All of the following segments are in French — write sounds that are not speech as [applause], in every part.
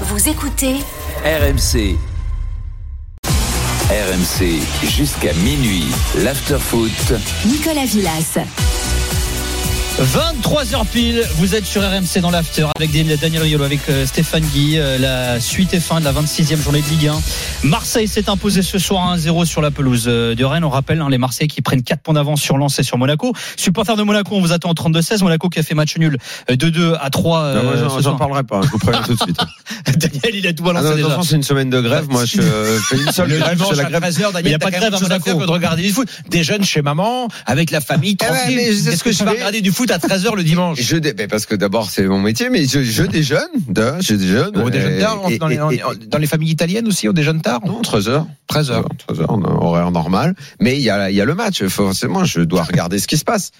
Vous écoutez RMC. RMC jusqu'à minuit. L'afterfoot. Nicolas Villas. 23h pile, vous êtes sur RMC dans l'after avec Daniel Riolo, avec euh, Stéphane Guy. Euh, la suite est fin de la 26e journée de Ligue 1. Marseille s'est imposé ce soir 1-0 sur la pelouse euh, de Rennes. On rappelle hein, les Marseillais qui prennent 4 points d'avance sur Lens et sur Monaco. Supporter de Monaco, on vous attend en 32-16. Monaco qui a fait match nul 2-2 à 3. Non, moi, j'en- ce j'en parlerai pas, je vous préviens tout de suite. [laughs] Daniel, il a tout Ah balancé non, déjà. attention, c'est une semaine de grève. Moi, je fais une seule Le grève, c'est la grève. 13h, Mais il y a pas de grève à Monaco. de regarder du foot. Des jeunes chez maman, avec la famille, Eh tranquille. mais c'est Qu'est-ce ce que je tu vas fais. regarder du foot foot à 13h le dimanche. Je dé... parce que d'abord c'est mon métier, mais je, je déjeune, je déjeune. Dans, les, dans, les, familles italiennes aussi, on déjeune tard. Non, 13h. 13h, horaire normal. Mais il y a, le match. Forcément, je dois regarder ce qui se passe.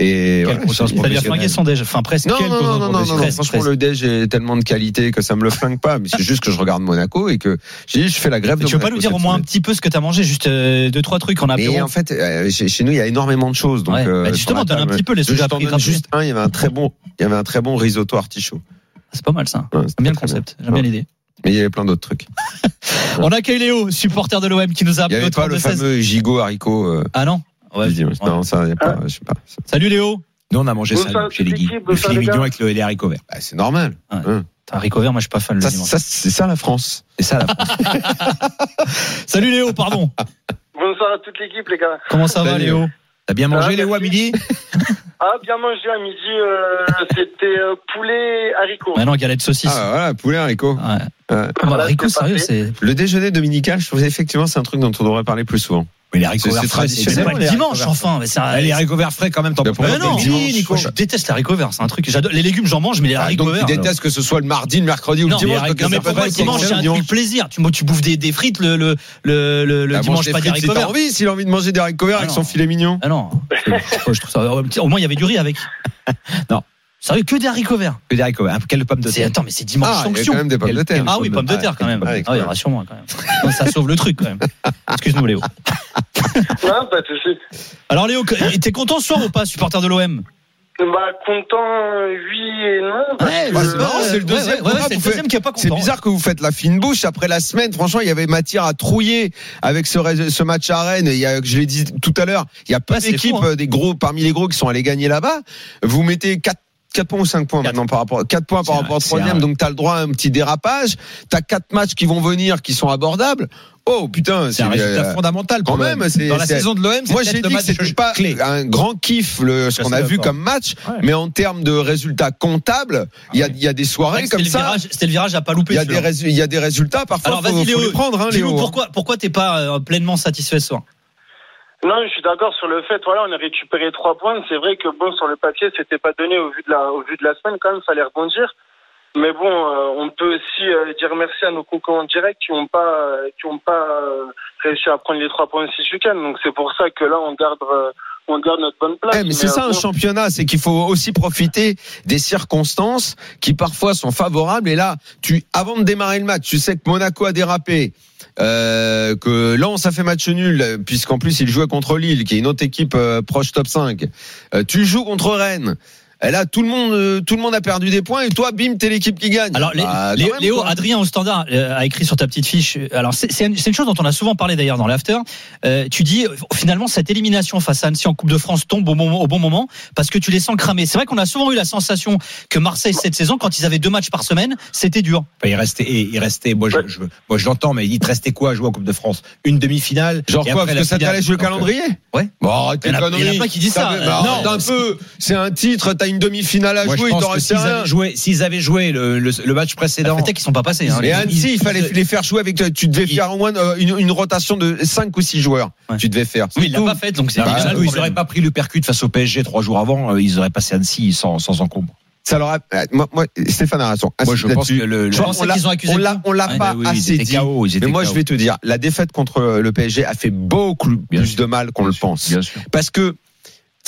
Et voilà, c'est-à-dire flinguer son déj, enfin presque. Non, non, non, non, franchement, le déj est tellement de qualité que ça me le flingue pas. Mais c'est juste que je regarde Monaco et que j'ai dit, je fais la grève. Tu veux pas nous dire au moins un petit peu ce que t'as mangé, juste euh, deux trois trucs en apéro. Et en fait, euh, chez nous, il y a énormément de choses. Donc euh, bah, justement, donne un petit peu les sujets. Juste un, il y avait un très bon, il y avait un très bon risotto artichaut. Ah, c'est pas mal ça. J'aime bien le concept, j'aime bien l'idée. Mais il y avait plein d'autres trucs. [laughs] On accueille Léo, supporter de l'OM, qui nous a Il n'y appelé avait pas le 32-16. fameux gigot haricot. Euh, Ah non Ouais. Non, ça, il y a pas, je sais pas. Salut Léo. Nous, on a mangé ça chez les l'équipe, Le filet mignon avec le les haricots verts. Bah, c'est normal. Ouais. Hein. Haricot vert, moi je suis pas fan le Ça, ça, c'est ça la France. C'est ça la France. [laughs] Salut Léo, pardon. Bonsoir à toute l'équipe, les gars. Comment ça va. Léo? T'as bien mangé Léo à midi? [laughs] Ah, bien mangé à midi, euh, [laughs] c'était euh, poulet haricot. Maintenant, galette saucisse. Ah, voilà, poulet haricot. Ouais. Ouais. Bah, Voilà, haricot, sérieux, c'est. Le déjeuner dominical, je trouve effectivement c'est un truc dont on devrait parler plus souvent. Mais les haricots C'est- verts c'est frais, traditionnel. C'est pas le dimanche, enfin. Mais c'est un- Ah, Les haricots verts frais, quand même, t'en peux pas. Mais non, Nico, je déteste les haricots verts, c'est un truc. j'adore. Les légumes, j'en mange, mais les Ah, haricots tu verts. détestes que ce soit le mardi, le mercredi ou le dimanche. non, mais ça pour moi, le dimanche, c'est un dimanche. truc plaisir. Tu, tu bouffes des, des frites, le, le, le, le, le Bah, dimanche, pas des haricots si t'as verts. envie, s'il a envie de manger des haricots verts Ah avec son filet mignon. Ah non. [laughs] Moi, je trouve ça. Au moins, il y avait du riz avec. Non. Sérieux, que des haricots verts. Que des haricots verts. Quelle pomme de terre Attends, mais c'est dimanche Ah, il y a sanction. quand même des pommes de terre. Ah oui, pommes de terre quand même. Ah oui, rassure-moi quand même. Ça sauve le truc quand même. Excuse-nous Léo. Non, pas de souci. Alors Léo, t'es content ce soir ou pas, supporter de l'OM Bah, content, oui et non. Ouais, bah, c'est marrant, c'est le deuxième. Ouais, ouais, Pourquoi c'est le deuxième qui est pas content. C'est bizarre que vous faites la fine bouche après la semaine. Franchement, il y avait matière à trouiller avec ce, match à Rennes. Il y a, je l'ai dit tout à l'heure, il y a pas fou, hein. euh, des gros parmi les gros qui sont allés gagner là-bas. Vous mettez 4 4 points ou 5 points maintenant par rapport 4 points par rapport au troisième donc tu as le droit à un petit dérapage. Tu as 4 matchs qui vont venir qui sont abordables. Oh putain C'est un résultat euh, fondamental quand même, Dans la saison de l'OM, c'est moi j'ai dit que c'était pas clé. un grand kiff le, ce qu'on a vu comme match Ouais. mais en termes de résultats comptables il y a, il y a des soirées comme ça. c'était le virage à pas louper. il y a des il y a des résultats parfois Alors vas-y Léo, les prendre hein, Léo pourquoi pourquoi t'es pas euh, pleinement satisfait ce soir? Non, je suis d'accord sur le fait, voilà, on a récupéré trois points. C'est vrai que bon, sur le papier, c'était pas donné au vu de la, au vu de la semaine, quand même, fallait rebondir. Mais bon, euh, on peut aussi euh, dire merci à nos concurrents directs qui n'ont pas, euh, qui ont pas euh, réussi à prendre les trois points aussi ce week-end. Donc c'est pour ça que là, on garde, euh, on garde notre bonne place. Eh, mais c'est ça un championnat, c'est qu'il faut aussi profiter des circonstances qui parfois sont favorables. Et là, tu, avant de démarrer le match, tu sais que Monaco a dérapé, euh, que Lens a fait match nul, puisqu'en plus il jouait contre Lille, qui est une autre équipe euh, proche top 5. Euh, tu joues contre Rennes. Et là, tout le monde, euh, tout le monde a perdu des points, et toi, bim, t'es l'équipe qui gagne. Alors, Bah, Léo, même, Léo, quoi. Adrien au standard euh, a écrit sur ta petite fiche. Alors, c'est une, chose dont on a souvent parlé d'ailleurs dans l'after. Euh, tu dis finalement cette élimination face à Annecy en Coupe de France tombe au, moment, au bon moment parce que tu les sens cramer. C'est vrai qu'on a souvent eu la sensation que Marseille cette saison, quand ils avaient deux matchs par semaine, c'était dur. Enfin, il restait, et il restait, moi, je, je- moi, je l'entends, mais il te restait quoi à jouer en Coupe de France? Une demi-finale. Genre quoi, parce que ça t'allège le calendrier? Ouais. Bon, arrête Il y tes en a- il y en a conneries. plein qui disent ça. non, un peu. C'est un titre, t'as une demi-finale à Moi, jouer, il t'en reste s'ils rien. avaient joué, s'ils avaient joué le, le, le match précédent. Peut-être qu'ils sont pas passés. Hein, Et les- Annecy, il fallait ils- les faire jouer avec. Tu devais ils- faire au moins euh, une, une rotation de 5 ou 6 joueurs. Ouais. Tu devais faire. Oui, il l'a pas fait, donc c'est Bah, ils n'auraient pas pris le percute face au PSG trois jours avant, euh, ils auraient passé Annecy sans, sans encombre. Ça leur a- euh, moi, moi, Stéphane a raison. Moi, je pense que le, Je on l'a- qu'ils ont accusé on l'a, on l'a Ouais, pas oui, ils assez dit. KO, Mais moi, KO. je vais te dire, la défaite contre le PSG a fait beaucoup Bien plus sûr. de mal qu'on le pense. Bien sûr. Parce que,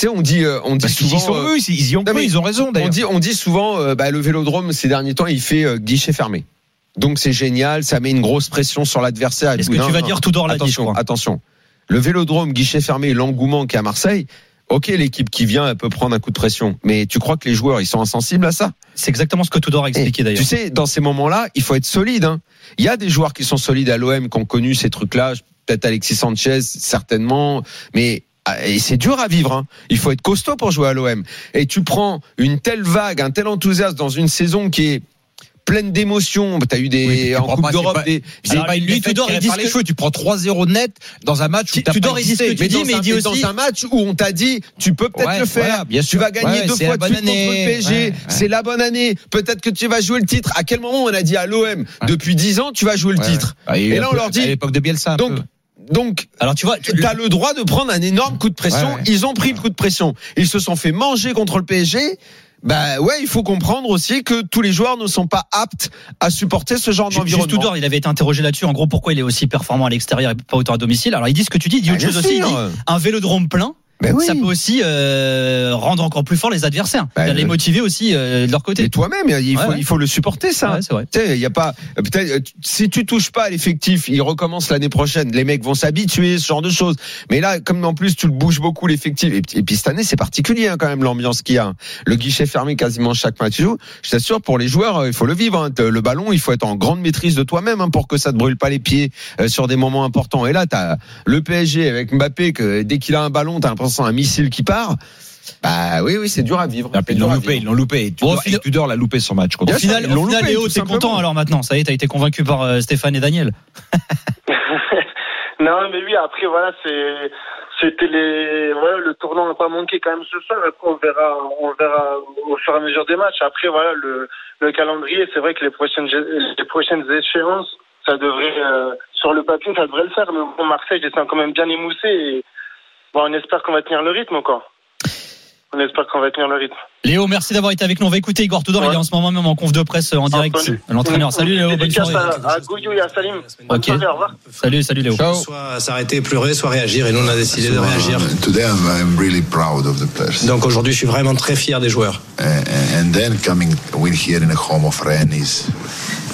sais, on dit, on dit Parce souvent. y sont eux, ils y ont non, cru, mais ils ont raison On d'ailleurs. dit, on dit souvent, bah, le Vélodrome ces derniers temps, il fait euh, guichet fermé. Donc c'est génial, ça met une grosse pression sur l'adversaire. Est-ce que Non, tu vas non. dire tout là Attention, attention. Le Vélodrome guichet fermé, l'engouement qu'il y a à Marseille. ok, l'équipe qui vient, elle peut prendre un coup de pression. Mais tu crois que les joueurs, ils sont insensibles à ça C'est exactement ce que Tudor a expliqué Eh, d'ailleurs. Tu sais, dans ces moments-là, il faut être solide. hein. Il y a des joueurs qui sont solides à l'OM, qui ont connu ces trucs-là. Peut-être Alexis Sanchez, certainement. Mais et c'est dur à vivre. hein. Il faut être costaud pour jouer à l'OM. Et tu prends une telle vague, un tel enthousiasme dans une saison qui est pleine d'émotions. Tu as eu des Oui, tu en Coupe d'Europe des, Alors, pas une lui, défaite Tudor, tirée il ce les cheveux. Tu prends 3-0 net dans un match où Tu- t'as pas il dit ce que tu mais dis, mais il dit mais dans aussi- un match où on t'a dit tu peux peut-être Ouais, le faire, voilà, bien tu vas gagner Ouais, deux fois de suite contre le année. PSG, Ouais, c'est la bonne année. Peut-être que tu vas jouer le titre. À quel moment on a dit à l'OM depuis 10 ans tu vas jouer le titre. Et là, on leur dit- À l'époque de Bielsa. Donc. Donc Alors tu vois, tu- as le droit de prendre un énorme coup de pression. Ouais. Ils ont pris le coup de pression. Ils se sont fait manger contre le PSG. Bah ouais, il faut comprendre aussi que tous les joueurs ne sont pas aptes à supporter ce genre Ju- Juste d'environnement. Tudor, il avait été interrogé là-dessus. En gros, pourquoi il est aussi performant à l'extérieur et pas autant à domicile Alors il dit ce que tu dis. Il dit Bah, autre chose aussi. Il sûr. dit un vélodrome plein. Ben oui. Ça peut aussi euh, rendre encore plus fort les adversaires, Bah, les le- motiver aussi euh, de leur côté. Mais toi-même, il faut, Ouais, ouais. il faut le supporter ça. Ouais, il y a pas peut-être euh, si tu touches pas à l'effectif, il recommence l'année prochaine. Les mecs vont s'habituer, ce genre de choses. Mais là, comme en plus tu le bouges beaucoup l'effectif, et, puis- et puis cette année c'est particulier hein, quand même l'ambiance qu'il y a. Le guichet fermé quasiment chaque match. Je t'assure, pour les joueurs, euh, il faut le vivre. hein. Le ballon, il faut être en grande maîtrise de toi-même hein, pour que ça te brûle pas les pieds euh, sur des moments importants. Et là, t'as le PSG avec Mbappé que dès qu'il a un ballon, t'as l'impression un missile qui part. Bah oui, oui, c'est dur à vivre. Ils l'ont loupé, ils l'ont loupé. Et Tudor, Bon, au final- et Tudor l'a loupé son match. Au final, au final, Léo, t'es content alors maintenant. Ça y est, t'as été convaincu par euh, Stéphane et Daniel. [laughs] [laughs] non, mais oui, après, voilà, c'est, c'était les, voilà, le tournant n'a pas manqué quand même ce soir. Après, on verra, on verra au fur et à mesure des matchs. Après, voilà, le, le calendrier, c'est vrai que les prochaines, les prochaines échéances, ça devrait, euh, sur le papier, ça devrait le faire. Mais bon, Marseille, ils sont quand même bien émoussés et, bon, on espère qu'on va tenir le rythme encore. On espère qu'on va tenir le rythme. Léo, merci d'avoir été avec nous. On va écouter Igor Tudor. Ouais. Il est en ce moment même en conf de presse euh, en direct. L'entraîneur. Salut Léo, bonne soirée. à, à Gouillou et à Salim. Ok. soirée, au revoir. Salut, salut Léo. Soit s'arrêter, pleurer, soit réagir. Et nous, on a décidé de réagir. Today I'm, I'm really proud of the players. Donc aujourd'hui, je suis vraiment très fier des joueurs. Uh, and then coming win here in the home of Rennes is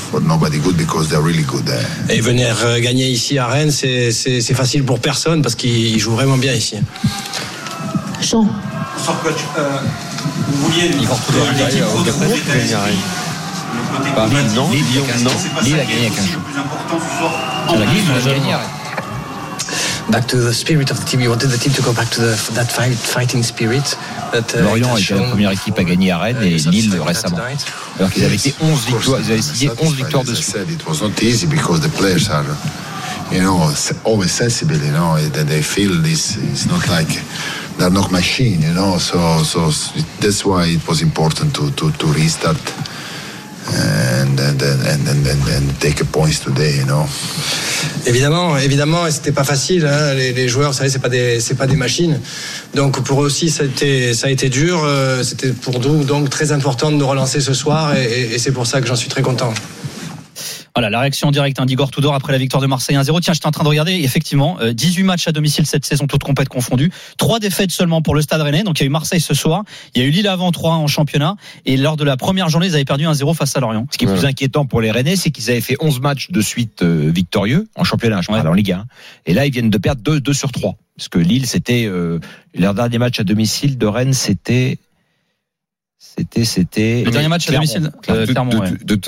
for nobody good because they're really good. Uh, Et venir euh, gagner ici à Rennes, c'est c'est- c'est facile pour personne parce qu'ils jouent vraiment bien ici. Jean. Igor Tudor. Paris, non, Lille, Lyon, non. Lille a gagné avec un jour. Ah, la Lille, Lille a gagné. Lorient était la première équipe à gagner à Rennes uh, et Lille tonight. récemment. Alors qu'ils avaient été 11 of course, victoires, ils avaient signé 11 satisfied, victoires as I dessus. said, it was not easy because the players are, you know, s- always sensible. You know, that they feel this. It's not like they're not machine. You know, so so s- that's why it was important to to, to restart. And and, and and take points today, you know. Évidemment, évidemment, et c'était pas facile. hein. Les, joueurs, vous savez, c'est pas des, c'est pas des machines. Donc pour eux aussi, ça a été, ça a été dur. Euh, C'était pour nous donc très important de nous relancer ce soir, et c'est pour ça que j'en suis très content. Voilà, la réaction en direct hein, d'Igor Tudor après la victoire de Marseille 1-0. Tiens, j'étais en train de regarder, effectivement, euh, 18 matchs à domicile cette saison, toutes compètes confondues. Trois défaites seulement pour le Stade Rennais. Donc il y a eu Marseille ce soir, il y a eu Lille avant 3 en championnat. Et lors de la première journée, ils avaient perdu 1-0 face à Lorient. Ce qui est plus inquiétant pour les Rennais, c'est qu'ils avaient fait 11 matchs de suite euh, victorieux en championnat, je Ouais. parle en Ligue 1. Et là, ils viennent de perdre 2, 2 sur 3. Parce que Lille, c'était euh, leur dernier match à domicile de Rennes, c'était c'était c'était Le dernier match à domicile,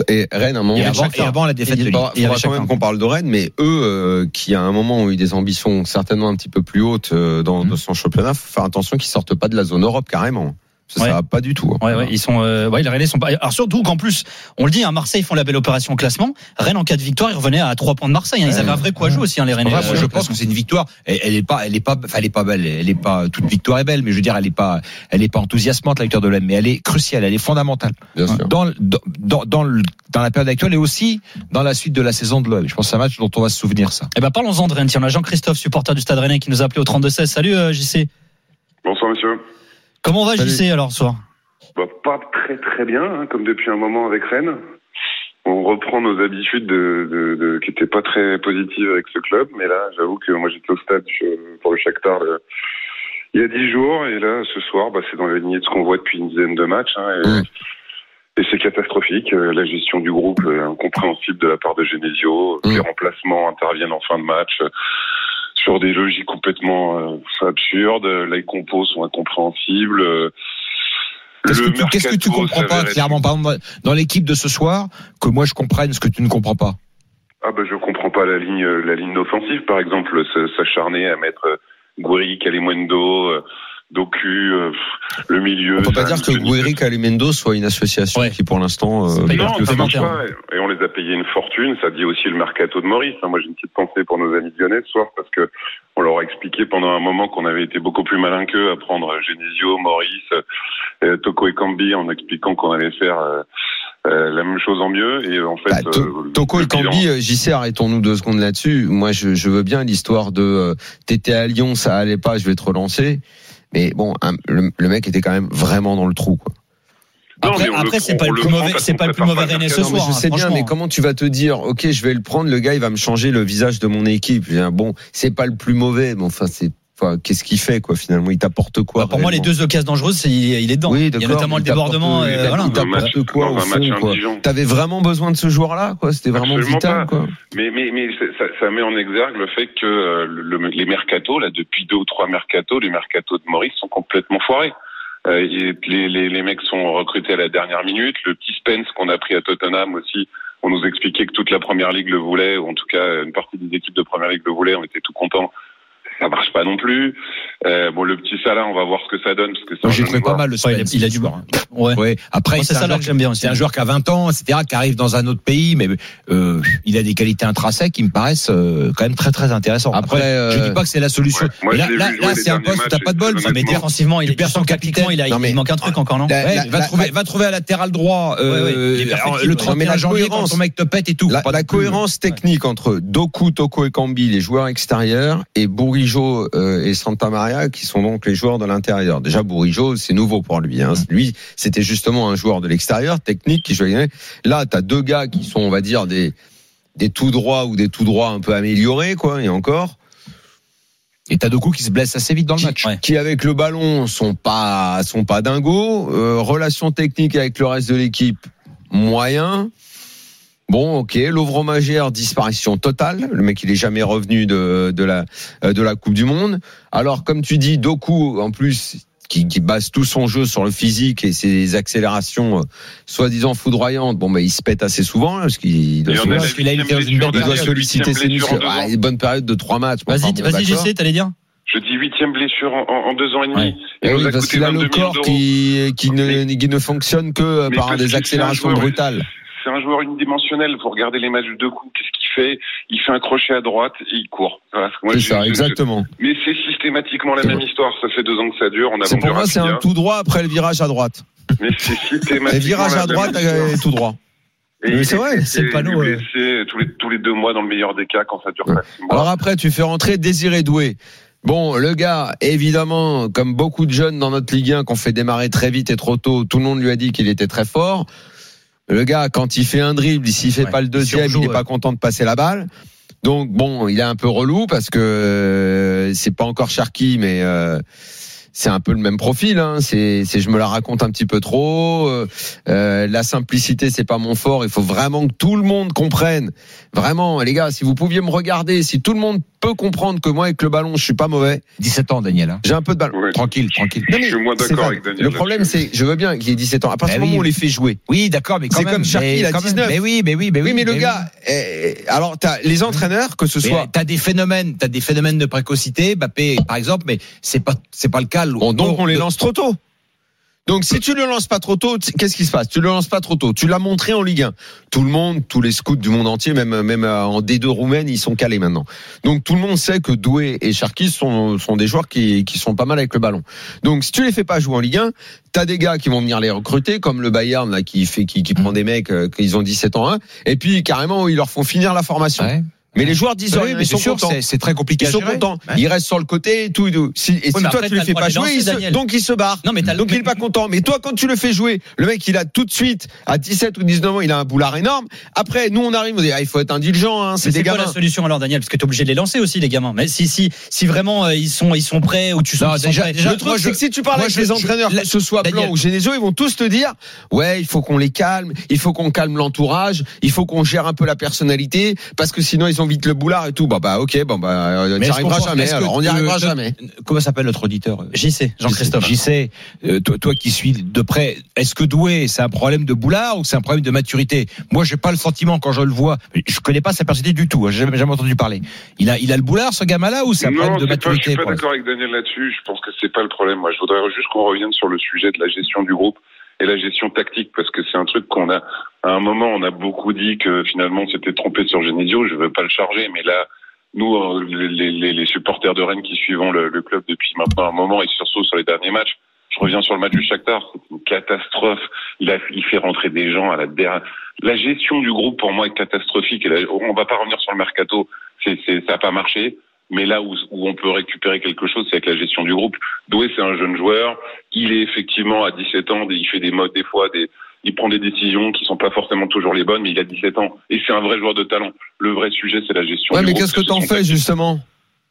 et Rennes, à un moment, Et Il y a avant, et avant la défaite de Lille. il faudra quand même qu'on parle de Rennes, mais eux, euh, qui à un moment ont eu des ambitions certainement un petit peu plus hautes euh, dans, Mhm. dans son championnat, faut faire attention qu'ils sortent pas de la zone Europe carrément. Ça, Ouais. ça va pas du tout. hein. Ouais, ouais, ils sont, euh, ouais, les Rennais sont pas. Alors surtout qu'en plus, on le dit, hein, Marseille font la belle opération au classement. Rennes en cas de victoire, ils revenaient à 3 points de Marseille. hein. Ils avaient un vrai coup à jouer aussi, hein, les Rennais. Euh, moi, je pense que c'est une victoire. Elle, elle est pas, elle est pas, enfin, elle est pas belle. Elle est pas toute victoire est belle, mais je veux dire, elle est pas, elle est pas enthousiasmante la victoire de l'OM, mais elle est cruciale, elle est fondamentale Bien sûr. dans, dans, dans, dans, le- dans la période actuelle et aussi dans la suite de la saison de l'OM. Je pense que c'est un match dont on va se souvenir ça. Eh ben, parlons-en de Rennes. Tiens, on a Jean-Christophe, supporter du Stade Rennais, qui nous a appelé au 32-16. Salut, euh, JC. Bonsoir monsieur. Comment va Salut. JC alors ce soir Bah, pas très très bien, hein, comme depuis un moment avec Rennes. On reprend nos habitudes de, de, de- qui n'étaient pas très positives avec ce club, mais là, j'avoue que moi j'étais au stade je- pour le Shakhtar le- il y a dix jours, et là, ce soir, bah, c'est dans la lignée de ce qu'on voit depuis une dizaine de matchs, hein, et, et c'est catastrophique. Euh, La gestion du groupe est incompréhensible de la part de Genesio. Les remplacements interviennent en fin de match. Sur des logiques complètement euh, absurdes. Les compos sont incompréhensibles. euh, Qu'est-ce que, tu, qu'est-ce que tu comprends pas clairement? Par exemple, dans l'équipe de ce soir, que moi je comprenne ce que tu ne comprends pas. Ah bah je comprends pas la ligne la ligne offensive par exemple s'acharner à mettre euh, Gouiri, Calimundo, Doku, euh, le milieu. On peut pas dire que Guiri Calimendo soit une association Ouais. qui pour l'instant euh, Non, ça marche pas. Et on les a payés une fortune. Ça dit aussi le mercato de Maurice. Moi, j'ai une petite pensée pour nos amis lyonnais ce soir parce que on leur a expliqué pendant un moment qu'on avait été beaucoup plus malin qu'eux à prendre Genesio, Maurice, euh, Toko et Cambi en expliquant qu'on allait faire euh, euh, la même chose en mieux. Et en fait, Bah, To- euh, Toko et Cambi, JC, arrêtons-nous deux secondes là-dessus. Moi, je, je veux bien l'histoire de euh, t'étais à Lyon, ça allait pas, je vais te relancer. Mais bon, un- le, le mec était quand même vraiment dans le trou. Quoi. Après, c'est pas le plus mauvais, c'est pas le plus mauvais René ce soir. je sais bien, mais comment tu vas te dire, ok, je vais le prendre, le gars, il va me changer le visage de mon équipe. Bon, c'est pas le plus mauvais, mais enfin, c'est, enfin, qu'est-ce qu'il fait, quoi, finalement? Il t'apporte quoi Bah, pour moi, les deux occasions dangereuses, c'est- il est il est dedans. Oui, il y a notamment le il t'apporte- débordement. il euh, voilà. t'apporte- match- n'importe quoi, dans au fond. T'avais vraiment besoin de ce joueur-là, quoi? C'était vraiment Absolument vital, pas. quoi? Mais, mais, mais ça, ça met en exergue le fait que euh, le- les mercatos, là, depuis deux ou trois mercatos, les mercatos de Maurice sont complètement foirés. Euh, les, les, les mecs sont recrutés à la dernière minute. Le petit Spence qu'on a pris à Tottenham aussi, on nous expliquait que toute la première ligue le voulait, ou en tout cas une partie des équipes de première ligue le voulait. On était tout contents. Ça marche pas non plus. Euh, bon, le petit Salah, on va voir ce que ça donne parce que un j'ai trouvé pas mal le Ouais, il, a, du bord. Ouais. Ouais. Après, c'est ça un là joueur que j'aime bien. C'est un joueur qui a 20 ans, etc., qui arrive dans un autre pays, mais euh, il a des qualités intrinsèques qui me paraissent euh, quand même très très intéressantes. Après, Après, je euh, dis pas que c'est la solution. Ouais, moi, là, je là, là, c'est un poste où t'as pas de bol. Enfin, mais. Offensivement, il perds son capitaine. Il, a, Non, mais- il manque un truc encore, non va, trouver, va trouver un latéral droit. Euh, le ouais. 31 Mais la janvier, quand cohérence- ton mec te pète et tout. La, non cohérence technique entre Doku, Toko et Kambi, les joueurs extérieurs, et Bourigeau euh, et Santa Maria, qui sont donc les joueurs de l'intérieur. Déjà, Bourigeau, c'est nouveau pour lui. Hein. Lui, c'était justement un joueur de l'extérieur, technique, qui jouait. Là, t'as deux gars qui sont, on va dire, des des tout droits ou des tout droits un peu améliorés, quoi, et encore. Et t'as deux coups qui se blessent assez vite dans le qui, match. Ouais. qui, avec le ballon sont pas sont pas dingos. Euh, relation technique avec le reste de l'équipe moyen. Bon, ok. Louvre Magère, disparition totale. Le mec, il est jamais revenu de de la euh, de la Coupe du Monde. Alors, comme tu dis, Doku, en plus. Qui, qui base tout son jeu sur le physique et ses accélérations euh, soi-disant foudroyantes. Bon, bah, il se pète assez souvent hein, parce qu'il doit, parce il doit de- solliciter ses muscles. Ah, une bonne période de trois matchs. Bon, Vas-y, enfin, bon, vas-y, j'essaie, t'allais dire Je dis huitième blessure en, en- deux ans et demi. Ouais. Il Eh oui, a parce qu'il a 22 le corps qui, qui, ne, Mais- qui ne fonctionne que Mais par des accélérations joueur- brutales. C'est un joueur unidimensionnel. Vous regardez les matchs de coups, qu'est-ce qu'il fait? Il fait un crochet à droite et il court. Voilà, C'est ça, exactement. je- Mais c'est systématiquement la même vrai. histoire. Ça fait deux ans que ça dure. On a pour moi, c'est un tout droit après le virage à droite. Mais c'est [laughs] systématiquement. virage la à droite et tout droit. Et c'est est vrai, c'est le panneau, euh. blessé tous les, tous les deux mois dans le meilleur des cas quand ça dure Ouais. pas six mois. Alors après, tu fais rentrer Désiré Doué. Bon, le gars, évidemment, comme beaucoup de jeunes dans notre Ligue 1 qu'on fait démarrer très vite et trop tôt, tout le monde lui a dit qu'il était très fort. Le gars, quand il fait un dribble, s'il fait Ouais, pas le deuxième, il est ouais. pas content de passer la balle. Donc bon, il est un peu relou parce que euh, c'est pas encore Sharky, mais euh, c'est un peu le même profil. Hein. C'est, c'est, je me la raconte un petit peu trop. Euh, euh, la simplicité, c'est pas mon fort. Il faut vraiment que tout le monde comprenne. Vraiment, les gars, si vous pouviez me regarder, si tout le monde peut comprendre que moi avec le ballon, je suis pas mauvais. 17 ans, Daniel. hein. J'ai un peu de ballon. Ouais. Tranquille, tranquille. Non, Je suis moins c'est d'accord avec Daniel Le problème, c'est, je veux bien qu'il ait 17 ans. À partir du moment oui. où on les fait jouer. Oui, d'accord, mais quand C'est même. comme Sharky, mais il a quand même. 19. Mais oui, mais oui, mais oui. Oui, mais le gars, eh, alors t'as les entraîneurs, que ce Mais soit. T'as des phénomènes, t'as des phénomènes de précocité, Mbappé par exemple, mais c'est pas c'est pas le cas. Bon, donc on les lance trop tôt. Donc si tu le lances pas trop tôt, qu'est-ce qui se passe? Tu le lances pas trop tôt. Tu l'as montré en Ligue 1. Tout le monde, tous les scouts du monde entier, même même euh, en D2 roumaine, ils sont calés maintenant. Donc tout le monde sait que Doué et Cherki sont sont des joueurs qui qui sont pas mal avec le ballon. Donc si tu les fais pas jouer en Ligue 1, t'as des gars qui vont venir les recruter, comme le Bayern là qui fait qui qui prend des mecs euh, qui ont 17 ans, hein, et puis carrément ils leur font finir la formation. Ouais. Mais les joueurs disent Oui, rien, mais ils c'est sûr, c'est- c'est très compliqué Ils sont contents. Ils restent sur le côté et tout. Et, tout. Si, et si toi tu les fais pas jouer, donc il se barre. Non, mais t'as le- donc il est pas content. Mais toi, quand tu le fais jouer, le mec il a tout de suite à 17 ou 19 ans, il a un boulard énorme. Après, nous on arrive, on dit ah, il faut être indulgent. Hein, c'est des C'est quoi gamins. la solution alors, Daniel? Parce que t'es obligé de les lancer aussi, les gamins. Mais si, si, si vraiment euh, ils sont, ils sont prêts ou tu sens qu'ils sont déjà- prêts. déjà, le truc, c'est que si tu parles avec les entraîneurs, que ce soit. Blanc ou Genesio, ils vont tous te dire ouais, il faut qu'on les calme, il faut qu'on calme l'entourage, il faut qu'on gère un peu la personnalité, parce que sinon ils ils ont vite le boulard et tout. Bah, bah, ok, bon, bah, euh, jamais. Alors, on n'y arrivera jamais. Comment s'appelle notre auditeur JC, Jean-Christophe. JC, euh, toi, toi qui suis de près, est-ce que Doué, c'est un problème de boulard ou c'est un problème de maturité? Moi, j'ai pas le sentiment quand je le vois. Je connais pas sa personnalité du tout. hein, J'ai jamais, jamais entendu parler. Il a, il a le boulard, ce gamin-là, ou c'est un Non, problème de c'est pas, je maturité suis pas d'accord avec Daniel là-dessus. Je pense que c'est pas le problème. Moi, je voudrais juste qu'on revienne sur le sujet de la gestion du groupe et la gestion tactique, parce que c'est un truc qu'on a. À un moment, on a beaucoup dit que finalement, on s'était trompé sur Genesio. Je veux pas le charger, mais là, nous, euh, les, supporters de Rennes qui suivons le, le club depuis maintenant un moment et surtout sur les derniers matchs. Je reviens sur le match du Shakhtar, c'est une catastrophe. Il, a, il fait rentrer des gens à la dernière. La gestion du groupe pour moi est catastrophique. Et là, on va pas revenir sur le mercato, c'est, c'est, ça n'a pas marché. Mais là où, où on peut récupérer quelque chose, c'est avec la gestion du groupe. Doué, c'est un jeune joueur. Il est effectivement à 17 ans, il fait des modes des fois, des, il prend des décisions qui sont pas forcément toujours les bonnes, mais il a 17 ans et c'est un vrai joueur de talent. Le vrai sujet, c'est la gestion. Ouais, du mais qu'est-ce que t'en fais, justement?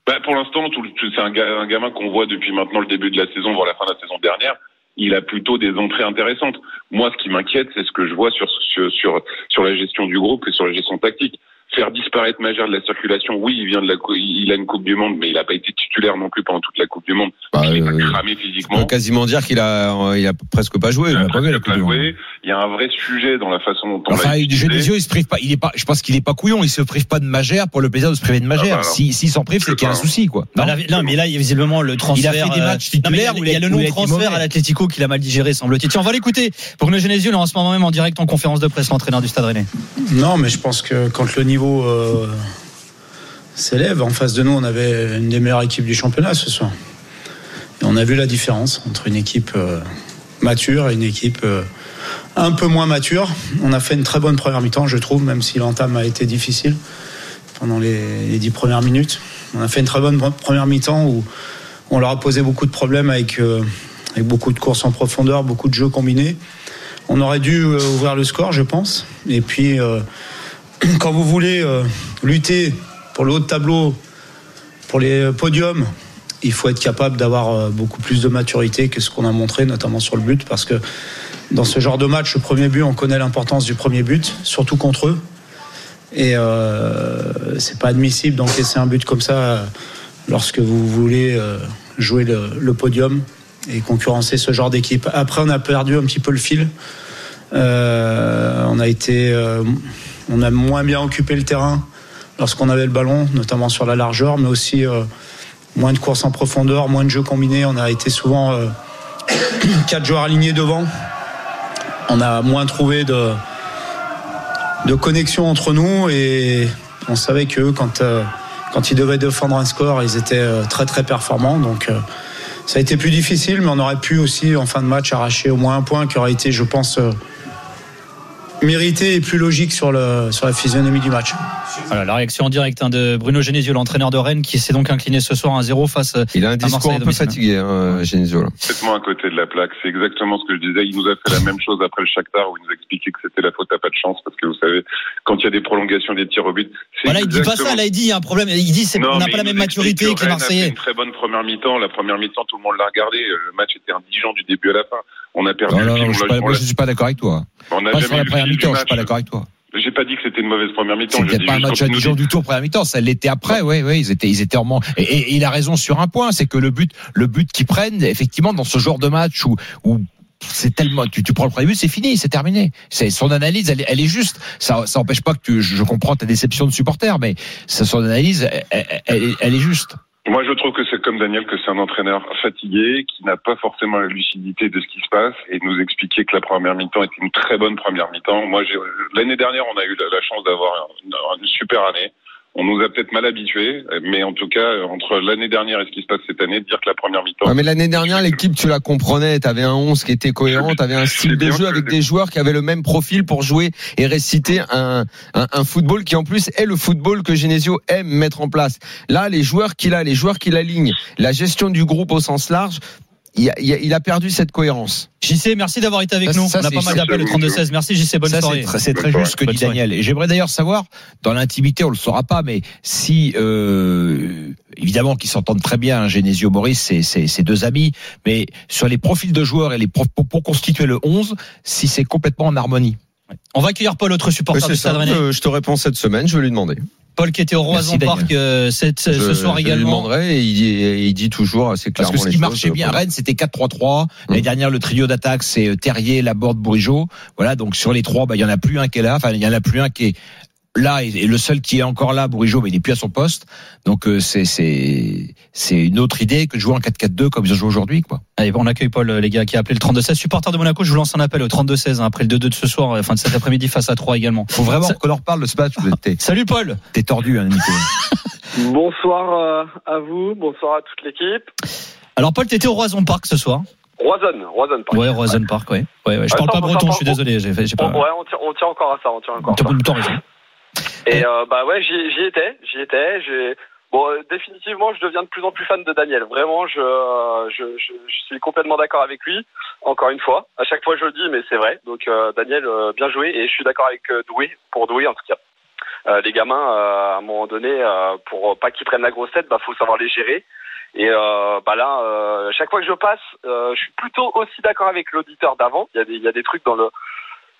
bah, pour l'instant, c'est un, ga- un gamin qu'on voit depuis maintenant le début de la saison, voire la fin de la saison dernière. Il a plutôt des entrées intéressantes. Moi, ce qui m'inquiète, c'est ce que je vois sur, sur, sur, sur la gestion du groupe et sur la gestion tactique. Faire disparaître Magère de la circulation, oui, il vient de la, il a une Coupe du Monde, mais il n'a pas été titulaire non plus pendant toute la Coupe du Monde. Bah, il euh, cramé On physiquement. peut quasiment dire qu'il a, il a presque pas joué. Il Il a a pas vu la presque Coupe pas du Monde. joué. Il y a un vrai sujet dans la façon dont on Enfin, l'a. Genesio, il se prive pas. Il est pas. Je pense qu'il est pas couillon. Il se prive pas de Magère pour le plaisir de se priver de Magère. Ah bah alors. si, s'il s'en prive, c'est qu'il y a un souci, quoi. Bah, Non là, non, mais là, il y a visiblement le transfert. Il a fait des matchs euh, non, il y a- titulaires où il y a, le a- nom où il de a été transfert mauvais. à l'Atlético qu'il a mal digéré, semble-t-il. Tiens, on va l'écouter. Pour Bruno Genesio, il est en ce moment même en direct en conférence de presse, l'entraîneur du Stade Rennais. Non, mais je pense que quand le niveau euh, s'élève, en face de nous, on avait une des meilleures équipes du championnat ce soir. Et on a vu la différence entre une équipe euh, mature et une équipe euh, un peu moins mature. On a fait une très bonne première mi-temps, je trouve, même si l'entame a été difficile pendant les, dix premières minutes. On a fait une très bonne première mi-temps où on leur a posé beaucoup de problèmes avec, euh, avec beaucoup de courses en profondeur, beaucoup de jeux combinés. On aurait dû euh, ouvrir le score, je pense. Et puis, euh, [clears throat] quand vous voulez euh, lutter pour le haut de tableau, pour les podiums, il faut être capable d'avoir beaucoup plus de maturité que ce qu'on a montré, notamment sur le but, parce que dans ce genre de match, le premier but, on connaît l'importance du premier but, surtout contre eux. Et euh, c'est pas admissible d'encaisser un but comme ça euh, lorsque vous voulez euh, jouer le, podium et concurrencer ce genre d'équipe. Après, on a perdu un petit peu le fil. Euh, on a été, on a moins bien occupé le terrain lorsqu'on avait le ballon, notamment sur la largeur, mais aussi moins de courses en profondeur, moins de jeux combinés. On a été souvent [coughs] quatre joueurs alignés devant. On a moins trouvé de, de connexion entre nous et on savait que quand, euh, quand ils devaient défendre un score, ils étaient euh, très très performants. Donc euh, ça a été plus difficile, mais on aurait pu aussi en fin de match arracher au moins un point qui aurait été, je pense, euh, mérité et plus logique sur, le, sur la physionomie du match. Voilà, la réaction en direct hein, de Bruno Genesio, l'entraîneur de Rennes, qui s'est donc incliné ce soir 1-0 face euh, Il a un à discours Marseille un à peu fatigué, hein, Genesio, complètement à côté de la plaque. C'est exactement ce que je disais. Il nous a fait la même chose après le Shakhtar où il nous expliquait que c'était la faute à pas de chance parce que vous savez, quand il y a des prolongations des tirs au but, c'est Voilà, il dit pas ça, là, il dit il y a un problème. Il dit c'est, on n'a pas la même maturité que les Rennes a fait Marseillais. une très bonne première mi-temps. La première mi-temps, tout le monde l'a regardé. Le match était indigent du début à la fin. On a perdu Non, non, je pas, moi, je suis pas d'accord avec toi. on n'a Pas sur la première mi-temps, je suis pas d'accord avec toi. J'ai pas dit que c'était une mauvaise première mi-temps. C'était pas un match nous indigent dit- du tout en première mi-temps. Ça l'était après, oui, oui. Ils étaient, ils étaient en et, et- et il a raison sur un point, c'est que le but, le but qu'ils prennent, effectivement, dans ce genre de match où, où c'est tellement, tu, tu prends le premier but, c'est fini, c'est terminé. C'est son analyse, elle, est- elle est juste. Ça, ça empêche pas que tu, je comprends ta déception de supporter, mais ça, son analyse, elle est juste. Moi, je trouve que c'est comme Daniel, que c'est un entraîneur fatigué, qui n'a pas forcément la lucidité de ce qui se passe, et nous expliquer que la première mi-temps était une très bonne première mi-temps. Moi, l'année dernière, on a eu la, chance d'avoir une super année. On nous a peut-être mal habitués, mais en tout cas, entre l'année dernière et ce qui se passe cette année, dire que la première mi-temps. Ouais, mais l'année dernière, l'équipe, tu la comprenais. T'avais un 11 qui était cohérent, t'avais un style de jeu avec des joueurs qui avaient le même profil pour jouer et réciter un, un, un football qui, en plus, est le football que Genesio aime mettre en place. Là, les joueurs qu'il a, les joueurs qu'il aligne, la gestion du groupe au sens large, il a, il perdu cette cohérence. JC, merci d'avoir été avec Ça, nous. ça, on a pas mal d'appels au c'est 32-16. Merci JC, bonne Ça, soirée. c'est très, juste ce que Bonne dit soirée. Daniel. Et j'aimerais d'ailleurs savoir, dans l'intimité, on le saura pas, mais si, euh, évidemment, qu'ils s'entendent très bien, hein, Genesio Maurice, c'est, c'est, c'est deux amis, mais sur les profils de joueurs et les pro- pour, pour constituer le 11, si c'est complètement en harmonie. On va accueillir Paul, autre supporter du Stade. Rennais. Euh, je te réponds cette semaine, je vais lui demander. Paul qui était au Roison Park euh, cette- ce soir je lui également. demanderai et il dit, et il dit toujours assez Parce clairement que ce qui marchait bien à Paul. Rennes, c'était 4-3-3. L'année Mm. dernière, le trio d'attaque, c'est euh, Terrier, Laborde, Bourigeau. Voilà, donc sur les trois, bah, il y en a plus un qui est là. Enfin, il y en a plus un qui est là et, le seul qui est encore là, Bourigeau, mais il n'est plus à son poste. Donc euh, c'est c'est c'est une autre idée que de jouer en 4-4-2 comme ils ont joué aujourd'hui, quoi. Allez, bon, on accueille Paul, euh, les gars, qui a appelé le 32-16. Supporter de Monaco, je vous lance un appel au 32-16 hein, après le 2-2 de ce soir, euh, enfin de cet après-midi face à 3 également. Faut vraiment Ça- qu'on en reparle de ce match. vous êtes- [laughs] Salut Paul T'es tordu, hein, Nico. [laughs] Bonsoir euh, à vous, bonsoir à toute l'équipe. Alors Paul, t'étais au Roison Park ce soir Roison, Roison, par Ouais, Roison Park, ouais. ouais, ouais. Je parle Attends, pas breton, je suis désolé. J'ai pas. ouais, on tient, on tient encore à ça, on tient encore. à T'as ça. t'as raison. Et euh, bah ouais, j'y étais, j'y étais. Bon, euh, définitivement, je deviens de plus en plus fan de Daniel. Vraiment, je euh, je, suis complètement d'accord avec lui. Encore une fois, à chaque fois je le dis, mais c'est vrai. Donc Daniel, bien joué. Et je suis d'accord avec Doué pour Doué en tout cas. Les gamins, à un moment donné, pour pas qu'ils prennent la grosse tête, bah faut savoir les gérer. Et bah là, euh, chaque fois que je passe, je suis plutôt aussi d'accord avec l'auditeur d'avant. Il y a des trucs dans le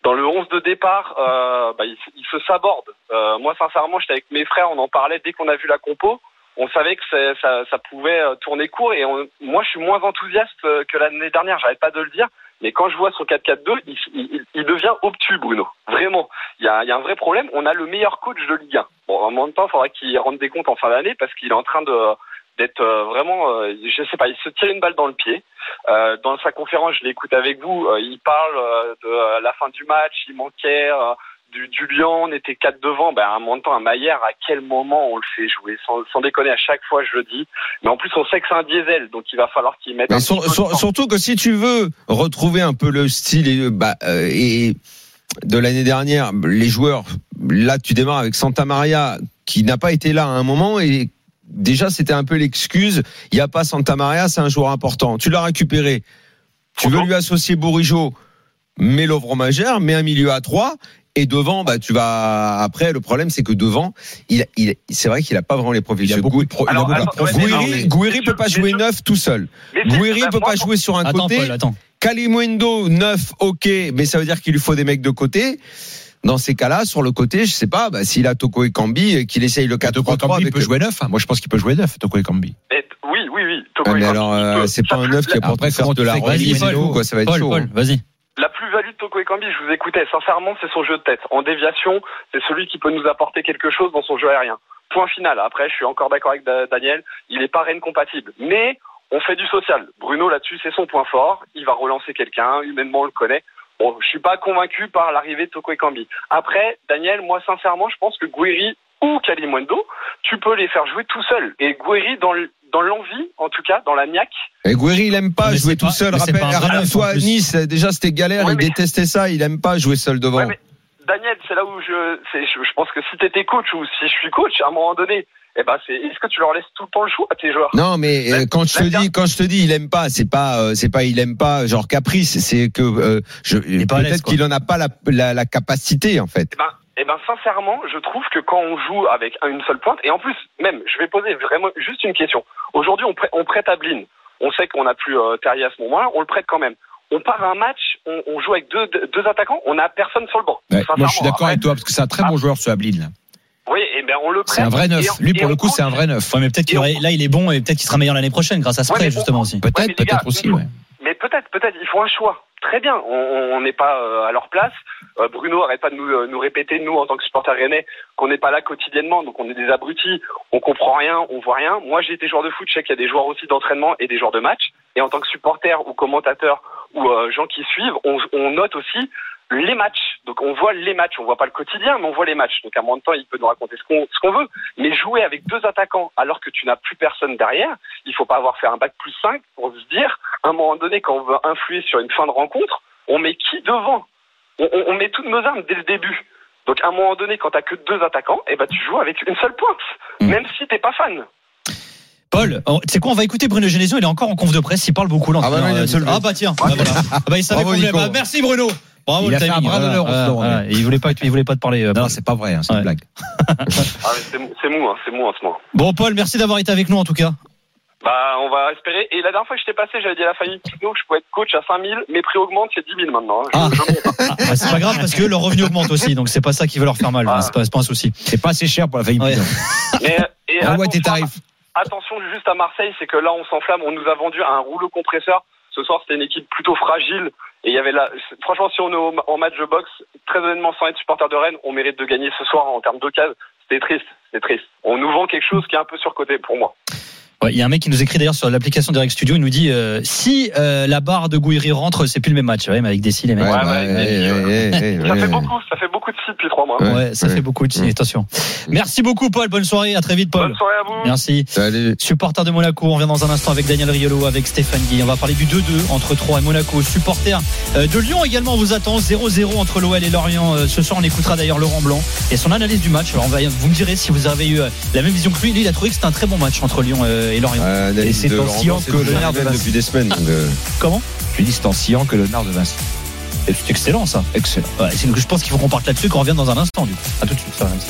dans le 11 de départ, euh, bah, il, se- il se saborde. Euh, moi, sincèrement, j'étais avec mes frères, on en parlait dès qu'on a vu la compo. On savait que ça, ça pouvait euh, tourner court et on- moi, je suis moins enthousiaste euh, que l'année dernière. J'arrête pas de le dire, mais quand je vois son 4-4-2, il, il, il devient obtus, Bruno. Vraiment, il y a, il y a un vrai problème. On a le meilleur coach de Ligue 1. Bon, en même temps, il faudra qu'il rende des comptes en fin d'année parce qu'il est en train de d'être euh, vraiment, euh, je sais pas, il se tire une balle dans le pied. Euh, dans sa conférence, je l'écoute avec vous, il parle de la fin du match, il manquait du, du Lyon, on était quatre devant. Ben, à un moment de temps, à Maillère, à quel moment on le fait jouer? Sans, sans déconner, à chaque fois je le dis. Mais en plus, on sait que c'est un diesel, donc il va falloir qu'il mette un sur- sur- surtout que si tu veux retrouver un peu le style et, bah, euh, et de l'année dernière, les joueurs, là tu démarres avec Santa Maria qui n'a pas été là à un moment et déjà c'était un peu l'excuse. Il n'y a pas Santa Maria, c'est un joueur important. Tu l'as récupéré. Tu veux lui associer Bourigeau, mets Lovre Magère, mets un milieu à 3 et devant, bah, tu vas. Après, le problème, c'est que devant, il, il, c'est vrai qu'il a pas vraiment les profils. Il a beaucoup de pro- a Alors, beaucoup attends, mais non, Gouiri, mais- Gouiri peut pas mais jouer neuf tout seul. Mais Gouiri peut pas jouer sur un Attends, côté. Paul, attends. Kalimundo, neuf, ok, mais ça veut dire qu'il lui faut des mecs de côté. Dans ces cas-là, sur le côté, je sais pas, bah, s'il a Toko et Kambi, euh, qu'il essaye le 4 Toko 3 Ekambi avec peut jouer neuf. hein. Moi, je pense qu'il peut jouer neuf, Toko Ekambi. Et- oui, oui, oui. Toko Ah, mais alors, il euh, c'est pas un peut- neuf qui est pour faire de la remise, quoi, ça va être Paul, chaud. Paul, hein. vas-y. La plus-value de Toko Ekambi, je vous écoutais, sincèrement, c'est son jeu de tête. En déviation, c'est celui qui peut nous apporter quelque chose dans son jeu aérien. Point final. Après, je suis encore d'accord avec Da- Daniel, il est pas Rennes compatible. Mais on fait du social. Bruno, là-dessus, c'est son point fort. Il va relancer quelqu'un, humainement, on le connaît. Bon, je suis pas convaincu par l'arrivée de Toko Ekambi. Après, Daniel, moi, sincèrement, je pense que Guiri ou Kalimundo, tu peux les faire jouer tout seul. Et Guiri, dans dans l'envie, en tout cas, dans la niaque, Et Gouiri, il aime pas Mais jouer tout pas- seul. Rappelle, rappelle-toi en à. Nice, déjà c'était galère, Ouais, il mais- détestait ça, il aime pas jouer seul devant. Ouais, mais Daniel, c'est là où je, je pense que si t'étais coach ou si je suis coach, à un moment donné, eh ben, c'est, est-ce que tu leur laisses tout le temps le choix à tes joueurs? Non, mais euh, Même- quand je te même dis, quand je te dis, il aime pas, c'est pas, euh, c'est pas, il aime pas, genre caprice, c'est que euh, je, à peut-être qu'il en a pas la, la, la capacité en fait. Eh ben, eh ben, sincèrement, je trouve que quand on joue avec une seule pointe, et en plus, même, je vais poser vraiment juste une question. Aujourd'hui, on, prête- on prête Ablin. On sait qu'on n'a plus euh, Terrier à ce moment-là, on le prête quand même. On part à un match, on, on joue avec deux, deux attaquants, on n'a personne sur le banc. Ouais, moi, je suis d'accord avec toi parce que c'est un très bon joueur ce Ablin. là. Oui, et ben on le prête. C'est un vrai neuf. et Lui et pour le coup, c'est un vrai neuf. Ouais, mais peut-être qu'il Et aurait- là, il est bon et peut-être qu'il sera meilleur l'année prochaine grâce à ce Ouais, prêt, justement aussi. Peut-être, peut-être aussi. ouais. Mais peut-être, peut-être, il faut un choix. Très bien, on- on n'est pas euh, à leur place. Euh, Bruno arrête pas de nous, euh, nous répéter, nous, en tant que supporters rennais, qu'on n'est pas là quotidiennement, donc on est des abrutis, on comprend rien, on voit rien. Moi, j'ai été joueur de foot, je sais qu'il y a des joueurs aussi d'entraînement et des joueurs de match. Et en tant que supporter ou commentateur ou euh, gens qui suivent, on, on note aussi les matchs. Donc on voit les matchs, on voit pas le quotidien, mais on voit les matchs. Donc à un moment de temps, il peut nous raconter ce qu'on ce qu'on veut. Mais jouer avec deux attaquants alors que tu n'as plus personne derrière, il faut pas avoir fait un bac plus 5 pour se dire, à un moment donné, quand on veut influer sur une fin de rencontre, on met qui devant? On, on- on met toutes nos armes dès le début. Donc à un moment donné, quand t'as que deux attaquants, eh ben tu joues avec une seule pointe, Mm. même si t'es pas fan. Paul, tu sais quoi, on va écouter Bruno Genesio, il est encore en conf de presse, il parle beaucoup Ah bah non, il lever. Ah bah tiens, bah voilà. Ah bah il savait Bravo, Nico. bah, merci Bruno. Bravo Il le a fait un bras d'honneur. Et il voulait pas, il voulait pas te parler. euh, Non, c'est pas vrai, hein, c'est Ouais. une blague. [laughs] Ah, c'est mou- c'est mou, hein, c'est mou en ce moment. Bon Paul, merci d'avoir été avec nous en tout cas. Bah, on va espérer. Et la dernière fois que j'étais passé, j'avais dit à la famille Pino que je pouvais être coach à 5000. Mes prix augmentent, c'est 10 000 maintenant. hein. Je- Ah. je. [laughs] Ah, bah, c'est pas grave parce que leur revenu augmente aussi, donc c'est pas ça qui va leur faire mal. hein, C'est pas, un souci. C'est pas assez cher pour la famille Ouais. [laughs] Mais, et Envoie tes attention, tarifs. attention juste à Marseille, c'est que là, on s'enflamme. On nous a vendu un rouleau compresseur. Ce soir, c'était une équipe plutôt fragile. Et il y avait là, franchement, si on est en match de boxe, très honnêtement, sans être supporter de Rennes, on mérite de gagner ce soir en termes d'occasion. C'était triste, c'était triste. On nous vend quelque chose qui est un peu surcoté pour moi. Ouais, Il y a un mec qui nous écrit d'ailleurs sur l'application Direct Studio, il nous dit euh, si euh, la barre de Gouiri rentre, c'est plus le même match. Ouais, mais avec des les mecs. Ouais, Ouais, ouais, ouais, ouais, ouais, ouais, Ça fait beaucoup, ça fait beaucoup de sites depuis trois mois. Ouais. Ouais, ça ouais. fait beaucoup de signes. Attention. Merci beaucoup, Paul. Bonne soirée. À très vite, Paul. Bonne soirée à vous. Merci. Salut. Supporter de Monaco, on revient dans un instant avec Daniel Riolo, avec Stéphane Guy. On va parler du 2-2 entre Troyes et Monaco. Supporter euh, de Lyon également, on vous attend 0-0 entre l'OL et Lorient. Euh, Ce soir, on écoutera d'ailleurs Laurent Blanc et son analyse du match. Alors, on va, vous me direz si vous avez eu euh, la même vision que lui. Lui, il a trouvé que c'était un très bon match entre Lyon et Lorient. Euh, Et c'est de en Laurent sciant que le de depuis des semaines. Comment? Je dis c'est en sciant que l'honneur de Vinci. C'est excellent, ça. Excellent. Ouais, je pense qu'il faut qu'on parte là-dessus, qu'on revienne dans un instant, du coup. À tout de suite. RMC.